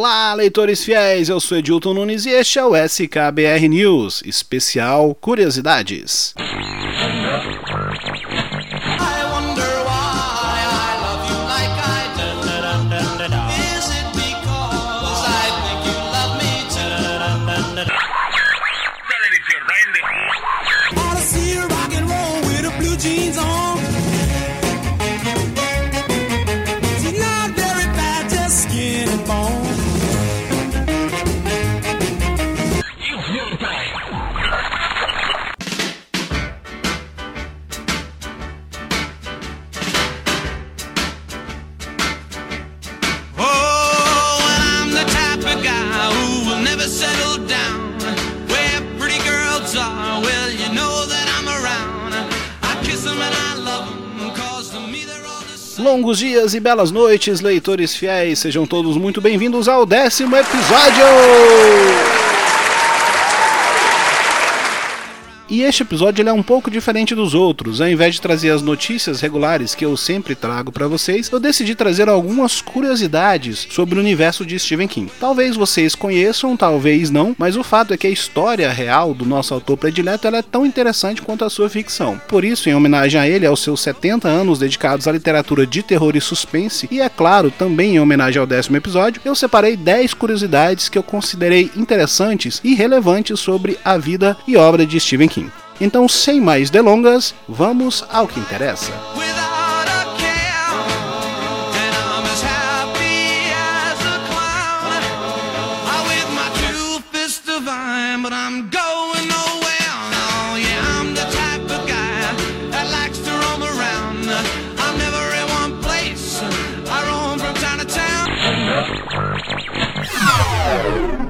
Olá, leitores fiéis, eu sou Edilton Nunes e este é o SKBR News, especial Curiosidades. Longos dias e belas noites, leitores fiéis, sejam todos muito bem-vindos ao décimo episódio! E este episódio é um pouco diferente dos outros. Ao invés de trazer as notícias regulares que eu sempre trago para vocês, eu decidi trazer algumas curiosidades sobre o universo de Stephen King. Talvez vocês conheçam, talvez não, mas o fato é que a história real do nosso autor predileto é tão interessante quanto a sua ficção. Por isso, em homenagem a ele, aos seus 70 anos dedicados à literatura de terror e suspense, e é claro, também em homenagem ao décimo episódio, eu separei 10 curiosidades que eu considerei interessantes e relevantes sobre a vida e obra de Stephen King. Então, sem mais delongas, vamos ao que interessa.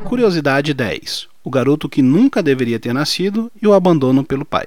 Curiosidade 10 o garoto que nunca deveria ter nascido e o abandono pelo pai.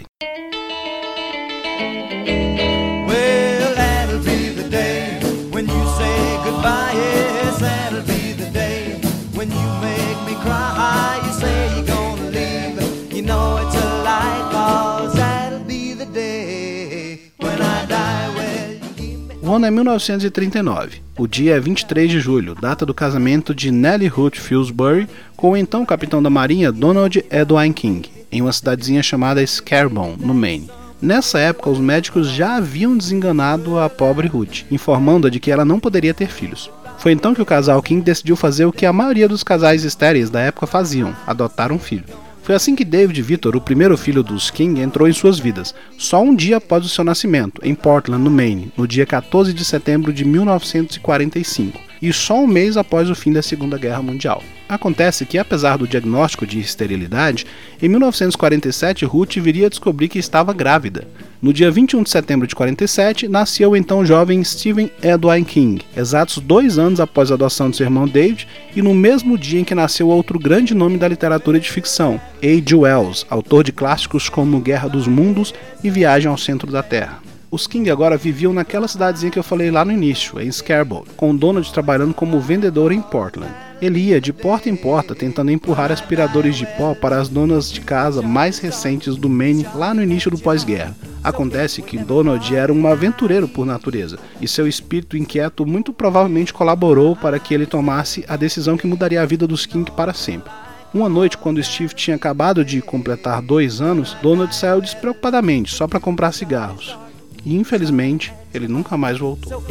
Ano é 1939. O dia é 23 de julho, data do casamento de Nellie Ruth Fillsbury com o então capitão da marinha Donald Edwin King, em uma cidadezinha chamada Scarborough, no Maine. Nessa época, os médicos já haviam desenganado a pobre Ruth, informando-a de que ela não poderia ter filhos. Foi então que o casal King decidiu fazer o que a maioria dos casais estéreis da época faziam: adotar um filho. Foi assim que David Victor, o primeiro filho dos King, entrou em suas vidas, só um dia após o seu nascimento, em Portland, no Maine, no dia 14 de setembro de 1945, e só um mês após o fim da Segunda Guerra Mundial. Acontece que, apesar do diagnóstico de esterilidade, em 1947 Ruth viria a descobrir que estava grávida. No dia 21 de setembro de 47, nasceu o então jovem Stephen Edwin King, exatos dois anos após a adoção de seu irmão David, e no mesmo dia em que nasceu outro grande nome da literatura de ficção, A.G. Wells, autor de clássicos como Guerra dos Mundos e Viagem ao Centro da Terra. Os King agora viviam naquela cidadezinha que eu falei lá no início, em Scarborough, com Donald trabalhando como vendedor em Portland. Ele ia de porta em porta tentando empurrar aspiradores de pó para as donas de casa mais recentes do Maine lá no início do pós-guerra. Acontece que Donald era um aventureiro por natureza, e seu espírito inquieto muito provavelmente colaborou para que ele tomasse a decisão que mudaria a vida dos King para sempre. Uma noite, quando Steve tinha acabado de completar dois anos, Donald saiu despreocupadamente só para comprar cigarros e infelizmente ele nunca mais voltou.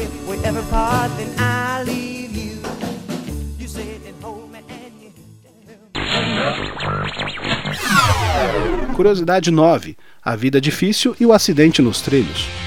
Curiosidade 9: A vida difícil e o acidente nos trilhos.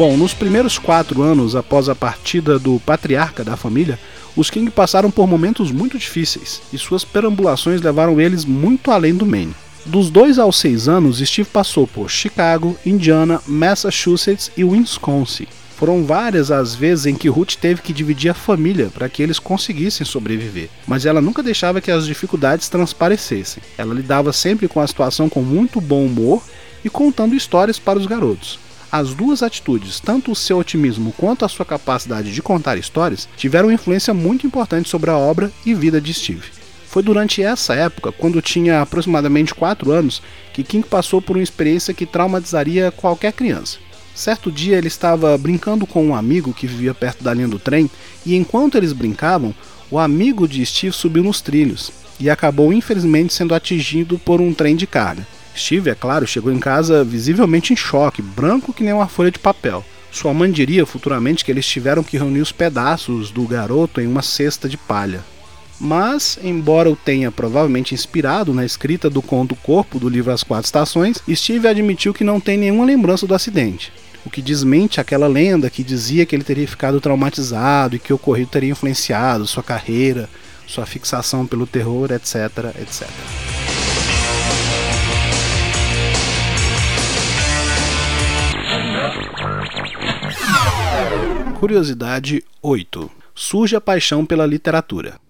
Bom, nos primeiros quatro anos após a partida do patriarca da família, os King passaram por momentos muito difíceis e suas perambulações levaram eles muito além do Maine. Dos dois aos seis anos, Steve passou por Chicago, Indiana, Massachusetts e Wisconsin. Foram várias as vezes em que Ruth teve que dividir a família para que eles conseguissem sobreviver, mas ela nunca deixava que as dificuldades transparecessem. Ela lidava sempre com a situação com muito bom humor e contando histórias para os garotos. As duas atitudes, tanto o seu otimismo quanto a sua capacidade de contar histórias, tiveram influência muito importante sobre a obra e vida de Steve. Foi durante essa época, quando tinha aproximadamente 4 anos, que King passou por uma experiência que traumatizaria qualquer criança. Certo dia ele estava brincando com um amigo que vivia perto da linha do trem, e enquanto eles brincavam, o amigo de Steve subiu nos trilhos e acabou infelizmente sendo atingido por um trem de carga. Steve, é claro, chegou em casa visivelmente em choque, branco que nem uma folha de papel. Sua mãe diria futuramente que eles tiveram que reunir os pedaços do garoto em uma cesta de palha. Mas, embora o tenha provavelmente inspirado na escrita do conto Corpo do livro As Quatro Estações, Steve admitiu que não tem nenhuma lembrança do acidente, o que desmente aquela lenda que dizia que ele teria ficado traumatizado e que o ocorrido teria influenciado sua carreira, sua fixação pelo terror, etc, etc. Curiosidade 8. Surge a paixão pela literatura.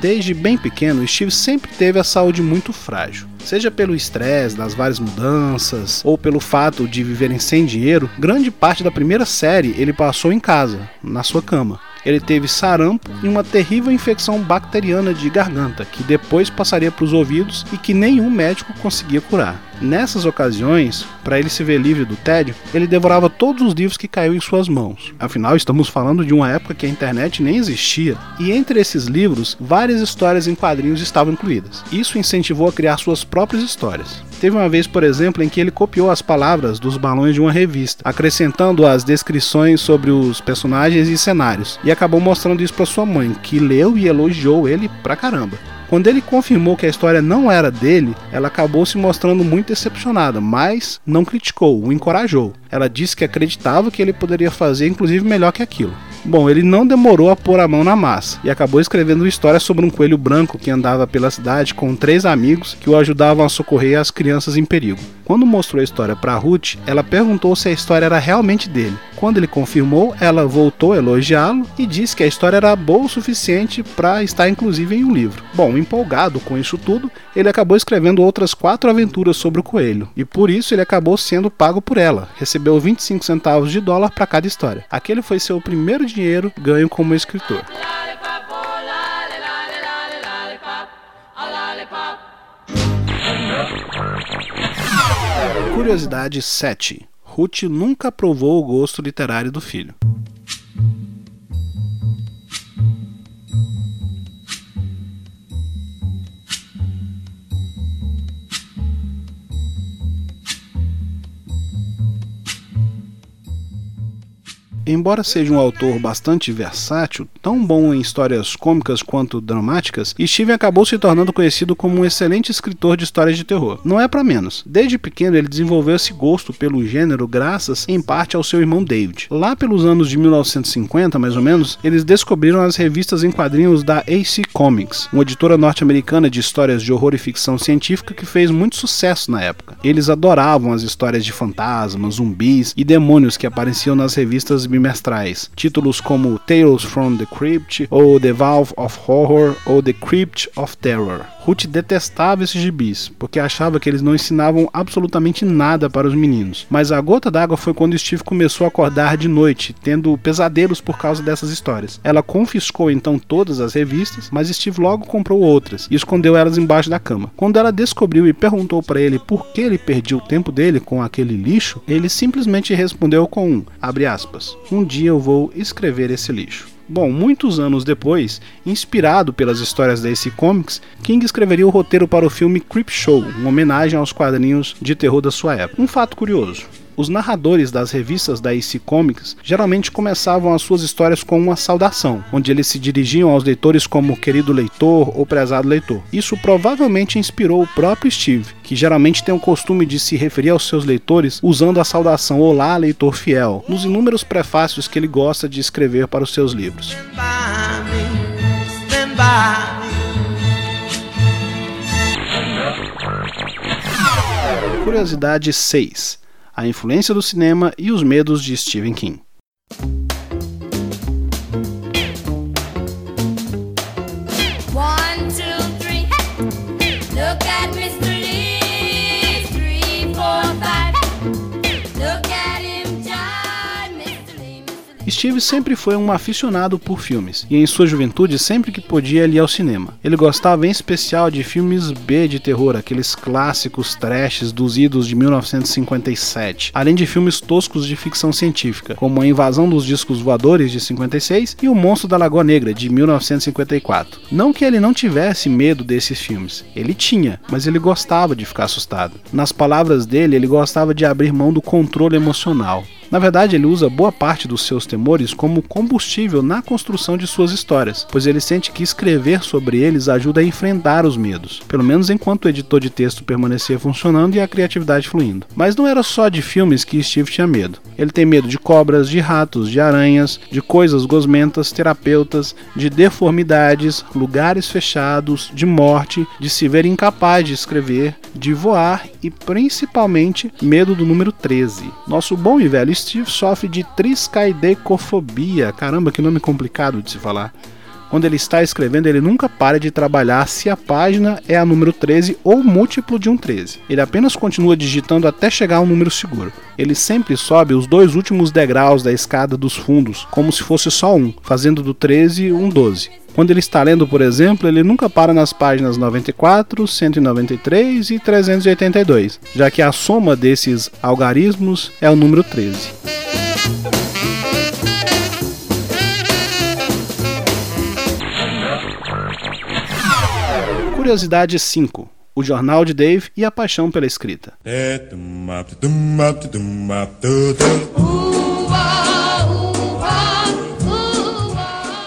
Desde bem pequeno, Steve sempre teve a saúde muito frágil. Seja pelo estresse das várias mudanças ou pelo fato de viverem sem dinheiro, grande parte da primeira série ele passou em casa, na sua cama. Ele teve sarampo e uma terrível infecção bacteriana de garganta, que depois passaria para os ouvidos e que nenhum médico conseguia curar. Nessas ocasiões, para ele se ver livre do tédio, ele devorava todos os livros que caíam em suas mãos. Afinal, estamos falando de uma época que a internet nem existia, e entre esses livros, várias histórias em quadrinhos estavam incluídas. Isso incentivou a criar suas próprias histórias. Teve uma vez, por exemplo, em que ele copiou as palavras dos balões de uma revista, acrescentando as descrições sobre os personagens e cenários, e acabou mostrando isso para sua mãe, que leu e elogiou ele pra caramba. Quando ele confirmou que a história não era dele, ela acabou se mostrando muito decepcionada, mas não criticou, o encorajou. Ela disse que acreditava que ele poderia fazer inclusive melhor que aquilo. Bom, ele não demorou a pôr a mão na massa e acabou escrevendo uma história sobre um coelho branco que andava pela cidade com três amigos que o ajudavam a socorrer as crianças em perigo. Quando mostrou a história para Ruth, ela perguntou se a história era realmente dele. Quando ele confirmou, ela voltou a elogiá-lo e disse que a história era boa o suficiente para estar inclusive em um livro. Bom, empolgado com isso tudo, ele acabou escrevendo outras quatro aventuras sobre o coelho e por isso ele acabou sendo pago por ela. Recebeu 25 centavos de dólar para cada história. Aquele foi seu primeiro dinheiro ganho como escritor. Curiosidade 7. Ruth nunca provou o gosto literário do filho. Embora seja um autor bastante versátil, tão bom em histórias cômicas quanto dramáticas, Steven acabou se tornando conhecido como um excelente escritor de histórias de terror. Não é para menos. Desde pequeno ele desenvolveu esse gosto pelo gênero graças em parte ao seu irmão David. Lá pelos anos de 1950, mais ou menos, eles descobriram as revistas em quadrinhos da AC Comics, uma editora norte-americana de histórias de horror e ficção científica que fez muito sucesso na época. Eles adoravam as histórias de fantasmas, zumbis e demônios que apareciam nas revistas bimestrais. Títulos como Tales from the Crypt, ou The Valve of Horror, ou The Crypt of Terror. Ruth detestava esses gibis, porque achava que eles não ensinavam absolutamente nada para os meninos. Mas a gota d'água foi quando Steve começou a acordar de noite, tendo pesadelos por causa dessas histórias. Ela confiscou então todas as revistas, mas Steve logo comprou outras e escondeu elas embaixo da cama. Quando ela descobriu e perguntou para ele por que ele perdia o tempo dele com aquele lixo, ele simplesmente respondeu com um, abre aspas, um dia eu vou escrever esse lixo. Bom, muitos anos depois, inspirado pelas histórias da DC Comics, King escreveria o roteiro para o filme Creep Show, uma homenagem aos quadrinhos de terror da sua época. Um fato curioso: Os narradores das revistas da EC Comics geralmente começavam as suas histórias com uma saudação, onde eles se dirigiam aos leitores como querido leitor ou prezado leitor. Isso provavelmente inspirou o próprio Steve, que geralmente tem o costume de se referir aos seus leitores usando a saudação Olá, leitor fiel, nos inúmeros prefácios que ele gosta de escrever para os seus livros. Curiosidade 6 a influência do cinema e os medos de Stephen King. Steve sempre foi um aficionado por filmes, e em sua juventude sempre que podia ele ia ao cinema. Ele gostava em especial de filmes B de terror, aqueles clássicos trashes dos idos de 1957, além de filmes toscos de ficção científica, como A Invasão dos Discos Voadores de 56 e O Monstro da Lagoa Negra de 1954. Não que ele não tivesse medo desses filmes, ele tinha, mas ele gostava de ficar assustado. Nas palavras dele, ele gostava de abrir mão do controle emocional. Na verdade, ele usa boa parte dos seus temores como combustível na construção de suas histórias, pois ele sente que escrever sobre eles ajuda a enfrentar os medos, pelo menos enquanto o editor de texto permanecia funcionando e a criatividade fluindo. Mas não era só de filmes que Steve tinha medo. Ele tem medo de cobras, de ratos, de aranhas, de coisas gosmentas, terapeutas, de deformidades, lugares fechados, de morte, de se ver incapaz de escrever, de voar e principalmente medo do número 13. Nosso bom e velho Steve sofre de triscaidecofobia. Caramba, que nome complicado de se falar. Quando ele está escrevendo, ele nunca para de trabalhar se a página é a número 13 ou múltiplo de um 13. Ele apenas continua digitando até chegar a um número seguro. Ele sempre sobe os dois últimos degraus da escada dos fundos, como se fosse só um, fazendo do 13 um 12. Quando ele está lendo, por exemplo, ele nunca para nas páginas 94, 193 e 382, já que a soma desses algarismos é o número 13. Curiosidade 5. O Jornal de Dave e a Paixão pela Escrita.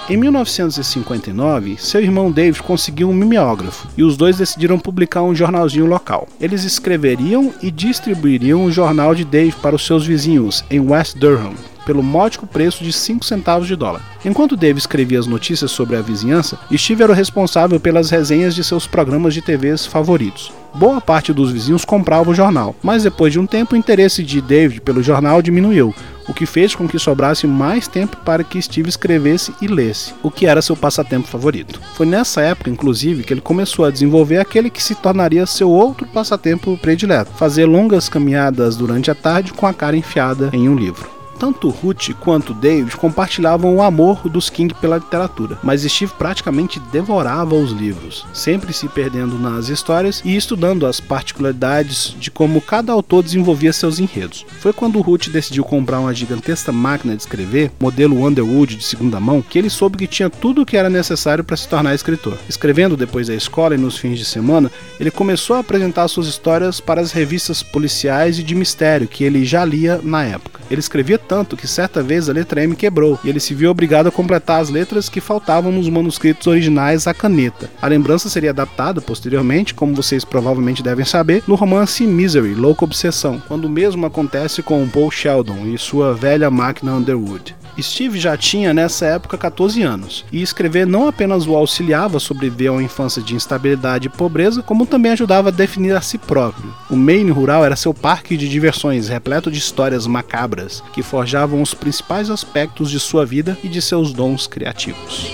Em 1959, seu irmão Dave conseguiu um mimeógrafo e os dois decidiram publicar um jornalzinho local. Eles escreveriam e distribuiriam o jornal de Dave para os seus vizinhos em West Durham, pelo módico preço de 5 centavos de dólar. Enquanto Dave escrevia as notícias sobre a vizinhança, Steve era o responsável pelas resenhas de seus programas de TVs favoritos. Boa parte dos vizinhos comprava o jornal, mas depois de um tempo o interesse de David pelo jornal diminuiu, o que fez com que sobrasse mais tempo para que Steve escrevesse e lesse, o que era seu passatempo favorito. Foi nessa época, inclusive, que ele começou a desenvolver aquele que se tornaria seu outro passatempo predileto: fazer longas caminhadas durante a tarde com a cara enfiada em um livro. Tanto Ruth quanto David compartilhavam o amor dos King pela literatura, mas Steve praticamente devorava os livros, sempre se perdendo nas histórias e estudando as particularidades de como cada autor desenvolvia seus enredos. Foi quando Ruth decidiu comprar uma gigantesca máquina de escrever, modelo Underwood de segunda mão, que ele soube que tinha tudo o que era necessário para se tornar escritor. Escrevendo depois da escola e nos fins de semana, ele começou a apresentar suas histórias para as revistas policiais e de mistério que ele já lia na época. Ele escrevia que certa vez a letra M quebrou e ele se viu obrigado a completar as letras que faltavam nos manuscritos originais à caneta. A lembrança seria adaptada posteriormente, como vocês provavelmente devem saber, no romance Misery, Louca Obsessão, quando o mesmo acontece com Paul Sheldon e sua velha máquina Underwood. Steve já tinha nessa época 14 anos, e escrever não apenas o auxiliava a sobreviver a uma infância de instabilidade e pobreza, como também ajudava a definir a si próprio. O Maine rural era seu parque de diversões, repleto de histórias macabras, que forjavam os principais aspectos de sua vida e de seus dons criativos.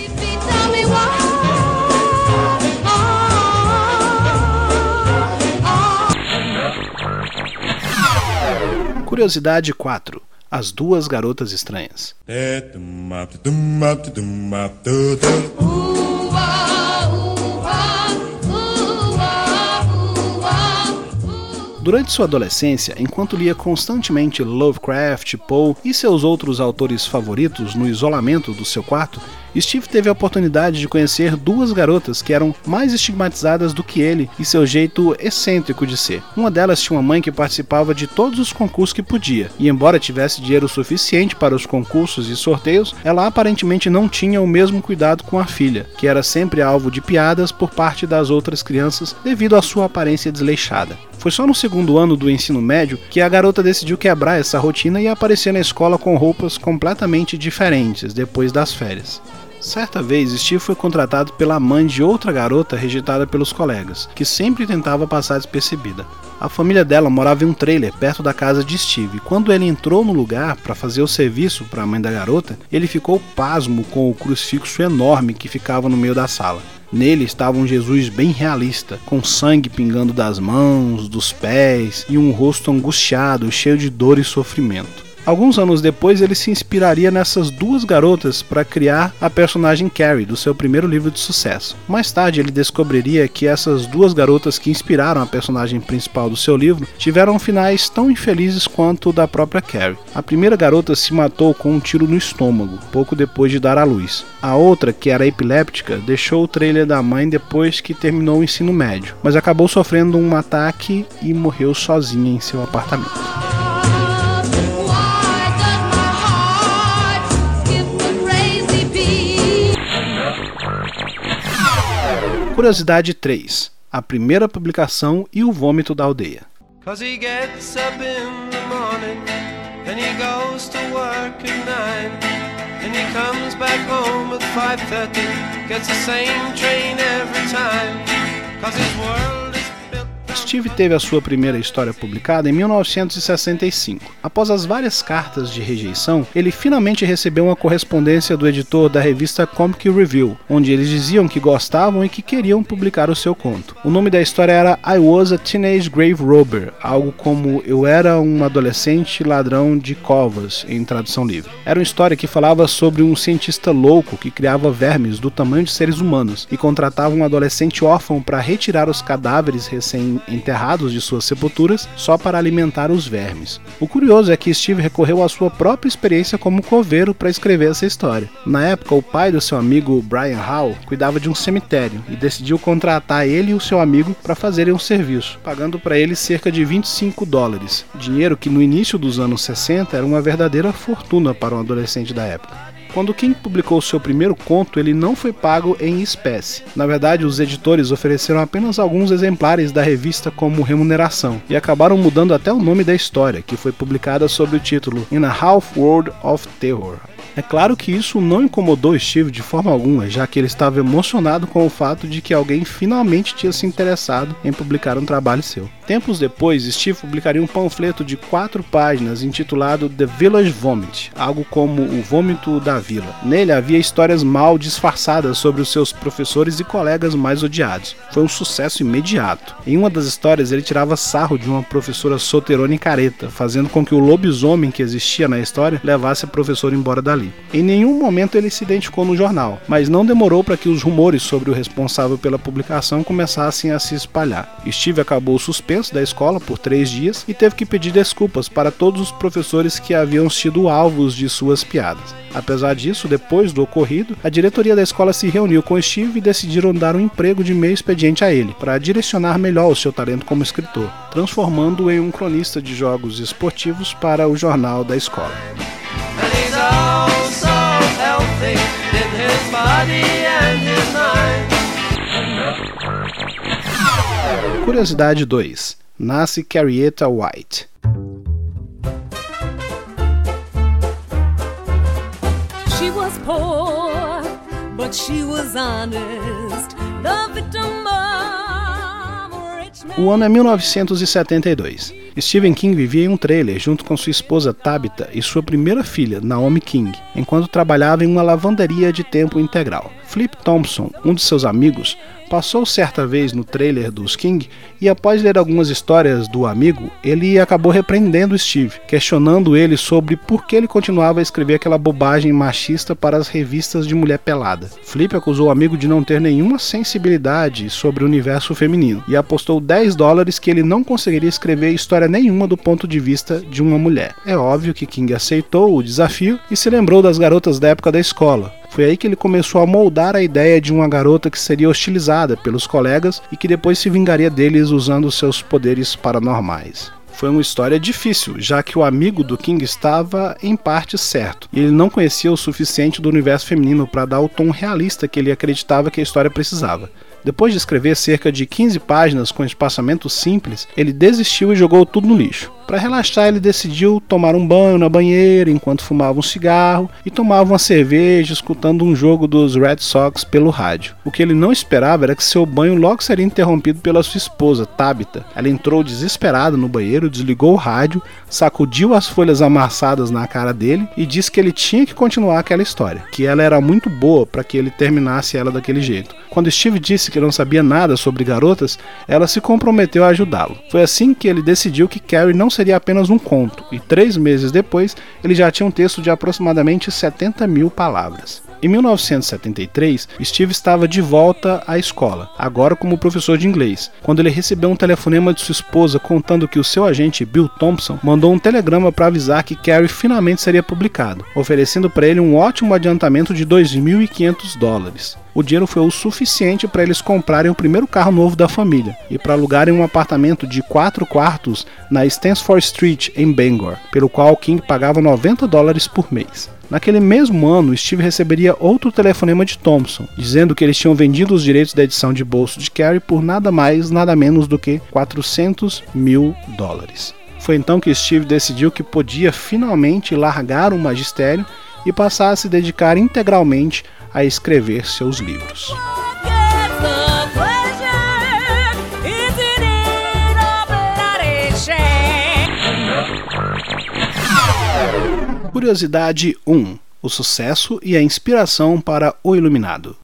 Curiosidade 4 as Duas Garotas Estranhas. Durante sua adolescência, enquanto lia constantemente Lovecraft, Poe e seus outros autores favoritos no isolamento do seu quarto, Steve teve a oportunidade de conhecer duas garotas que eram mais estigmatizadas do que ele e seu jeito excêntrico de ser. Uma delas tinha uma mãe que participava de todos os concursos que podia, e embora tivesse dinheiro suficiente para os concursos e sorteios, ela aparentemente não tinha o mesmo cuidado com a filha, que era sempre alvo de piadas por parte das outras crianças devido à sua aparência desleixada. Foi só no segundo ano do ensino médio que a garota decidiu quebrar essa rotina e aparecer na escola com roupas completamente diferentes depois das férias. Certa vez, Steve foi contratado pela mãe de outra garota rejeitada pelos colegas, que sempre tentava passar despercebida. A família dela morava em um trailer perto da casa de Steve. Quando ele entrou no lugar para fazer o serviço para a mãe da garota, ele ficou pasmo com o crucifixo enorme que ficava no meio da sala. Nele estava um Jesus bem realista, com sangue pingando das mãos, dos pés e um rosto angustiado, cheio de dor e sofrimento. Alguns anos depois, ele se inspiraria nessas duas garotas para criar a personagem Carrie, do seu primeiro livro de sucesso. Mais tarde, ele descobriria que essas duas garotas que inspiraram a personagem principal do seu livro tiveram finais tão infelizes quanto o da própria Carrie. A primeira garota se matou com um tiro no estômago, pouco depois de dar à luz. A outra, que era epiléptica, deixou o trailer da mãe depois que terminou o ensino médio, mas acabou sofrendo um ataque e morreu sozinha em seu apartamento. Curiosidade 3. A primeira publicação e o vômito da aldeia. And he comes back home at 5.30 Gets the same train every time Cause his world Steve teve a sua primeira história publicada em 1965. Após as várias cartas de rejeição, ele finalmente recebeu uma correspondência do editor da revista Comic Review, onde eles diziam que gostavam e que queriam publicar o seu conto. O nome da história era I Was a Teenage Grave Robber, algo como Eu Era um Adolescente Ladrão de Covas, em tradução livre. Era uma história que falava sobre um cientista louco que criava vermes do tamanho de seres humanos e contratava um adolescente órfão para retirar os cadáveres recém enterrados de suas sepulturas só para alimentar os vermes. O curioso é que Steve recorreu à sua própria experiência como coveiro para escrever essa história. Na época, o pai do seu amigo Brian Hall cuidava de um cemitério e decidiu contratar ele e o seu amigo para fazerem um serviço, pagando para ele cerca de 25 dólares, dinheiro que no início dos anos 60 era uma verdadeira fortuna para um adolescente da época. Quando King publicou seu primeiro conto, ele não foi pago em espécie. Na verdade, os editores ofereceram apenas alguns exemplares da revista como remuneração e acabaram mudando até o nome da história, que foi publicada sob o título In a Half World of Terror é claro que isso não incomodou Steve de forma alguma, já que ele estava emocionado com o fato de que alguém finalmente tinha se interessado em publicar um trabalho seu. Tempos depois, Steve publicaria um panfleto de quatro páginas intitulado The Village Vomit, algo como o vômito da vila. Nele havia histórias mal disfarçadas sobre os seus professores e colegas mais odiados. Foi um sucesso imediato. Em uma das histórias, ele tirava sarro de uma professora solteirona e careta, fazendo com que o lobisomem que existia na história levasse a professora embora dali. Em nenhum momento ele se identificou no jornal, mas não demorou para que os rumores sobre o responsável pela publicação começassem a se espalhar. Steve acabou suspenso da escola por três dias e teve que pedir desculpas para todos os professores que haviam sido alvos de suas piadas. Apesar disso, depois do ocorrido, a diretoria da escola se reuniu com Steve e decidiram dar um emprego de meio expediente a ele, para direcionar melhor o seu talento como escritor, transformando-o em um cronista de jogos esportivos para o jornal da escola. Curiosidade 2. Nasce Carrieta White. She was poor, but she was honest. The victim of o ano é 1972. Stephen King vivia em um trailer junto com sua esposa Tabitha e sua primeira filha, Naomi King, enquanto trabalhava em uma lavanderia de tempo integral. Flip Thompson, um de seus amigos, passou certa vez no trailer dos King e, após ler algumas histórias do amigo, ele acabou repreendendo Steve, questionando ele sobre por que ele continuava a escrever aquela bobagem machista para as revistas de mulher pelada. Flip acusou o amigo de não ter nenhuma sensibilidade sobre o universo feminino e apostou 10 dólares que ele não conseguiria escrever história nenhuma do ponto de vista de uma mulher. É óbvio que King aceitou o desafio e se lembrou das garotas da época da escola, foi aí que ele começou a moldar a ideia de uma garota que seria hostilizada pelos colegas e que depois se vingaria deles usando seus poderes paranormais. Foi uma história difícil, já que o amigo do King estava em parte certo, e ele não conhecia o suficiente do universo feminino para dar o tom realista que ele acreditava que a história precisava. Depois de escrever cerca de 15 páginas com espaçamento simples, ele desistiu e jogou tudo no lixo. Para relaxar, ele decidiu tomar um banho na banheira enquanto fumava um cigarro e tomava uma cerveja escutando um jogo dos Red Sox pelo rádio. O que ele não esperava era que seu banho logo seria interrompido pela sua esposa, Tabitha. Ela entrou desesperada no banheiro, desligou o rádio, sacudiu as folhas amassadas na cara dele e disse que ele tinha que continuar aquela história, que ela era muito boa para que ele terminasse ela daquele jeito. Quando Steve disse que não sabia nada sobre garotas, ela se comprometeu a ajudá-lo. Foi assim que ele decidiu que Carrie não seria apenas um conto, e três meses depois ele já tinha um texto de aproximadamente 70 mil palavras. Em 1973, Steve estava de volta à escola, agora como professor de inglês, quando ele recebeu um telefonema de sua esposa contando que o seu agente Bill Thompson mandou um telegrama para avisar que Carrie finalmente seria publicado, oferecendo para ele um ótimo adiantamento de 2.500 dólares o dinheiro foi o suficiente para eles comprarem o primeiro carro novo da família e para alugarem um apartamento de quatro quartos na Stansford Street, em Bangor, pelo qual King pagava 90 dólares por mês. Naquele mesmo ano, Steve receberia outro telefonema de Thompson, dizendo que eles tinham vendido os direitos da edição de bolso de Carrie por nada mais, nada menos do que 400 mil dólares. Foi então que Steve decidiu que podia finalmente largar o magistério e passar a se dedicar integralmente a escrever seus livros. Curiosidade 1: O sucesso e a inspiração para O Iluminado.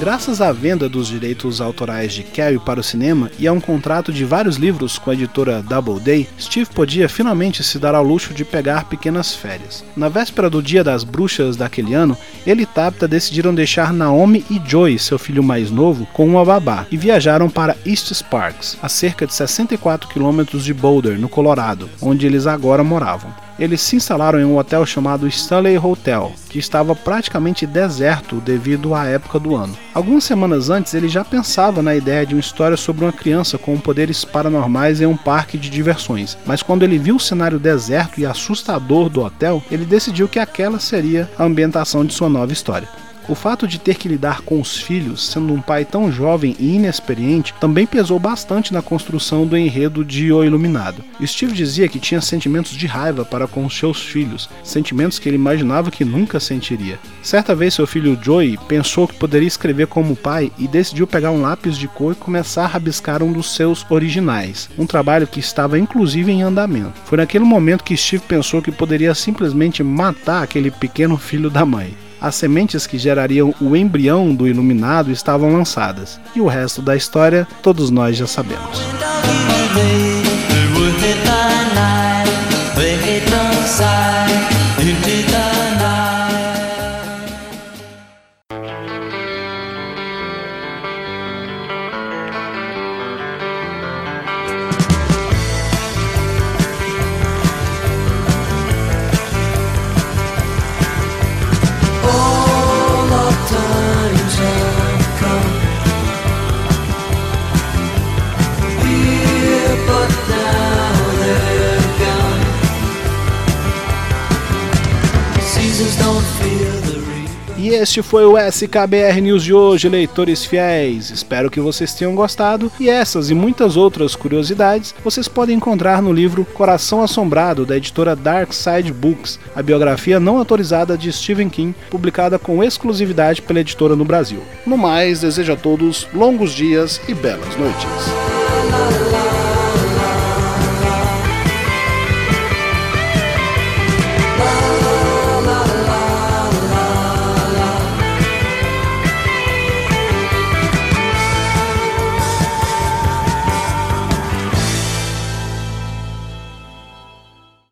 Graças à venda dos direitos autorais de Carrie para o cinema e a um contrato de vários livros com a editora Doubleday, Steve podia finalmente se dar ao luxo de pegar pequenas férias. Na véspera do Dia das Bruxas daquele ano, ele e Tabitha decidiram deixar Naomi e Joy, seu filho mais novo, com uma babá e viajaram para East Sparks, a cerca de 64 quilômetros de Boulder, no Colorado, onde eles agora moravam eles se instalaram em um hotel chamado Stanley Hotel, que estava praticamente deserto devido à época do ano. Algumas semanas antes, ele já pensava na ideia de uma história sobre uma criança com poderes paranormais em um parque de diversões, mas quando ele viu o cenário deserto e assustador do hotel, ele decidiu que aquela seria a ambientação de sua nova história. O fato de ter que lidar com os filhos, sendo um pai tão jovem e inexperiente, também pesou bastante na construção do enredo de O Iluminado. Steve dizia que tinha sentimentos de raiva para com seus filhos, sentimentos que ele imaginava que nunca sentiria. Certa vez, seu filho Joey pensou que poderia escrever como pai e decidiu pegar um lápis de cor e começar a rabiscar um dos seus originais, um trabalho que estava inclusive em andamento. Foi naquele momento que Steve pensou que poderia simplesmente matar aquele pequeno filho da mãe as sementes que gerariam o embrião do Iluminado estavam lançadas, e o resto da história todos nós já sabemos. Música este foi o SKBR News de hoje, leitores fiéis. Espero que vocês tenham gostado e essas e muitas outras curiosidades vocês podem encontrar no livro Coração Assombrado da editora Dark Side Books, a biografia não autorizada de Stephen King, publicada com exclusividade pela editora no Brasil. No mais, desejo a todos longos dias e belas noites.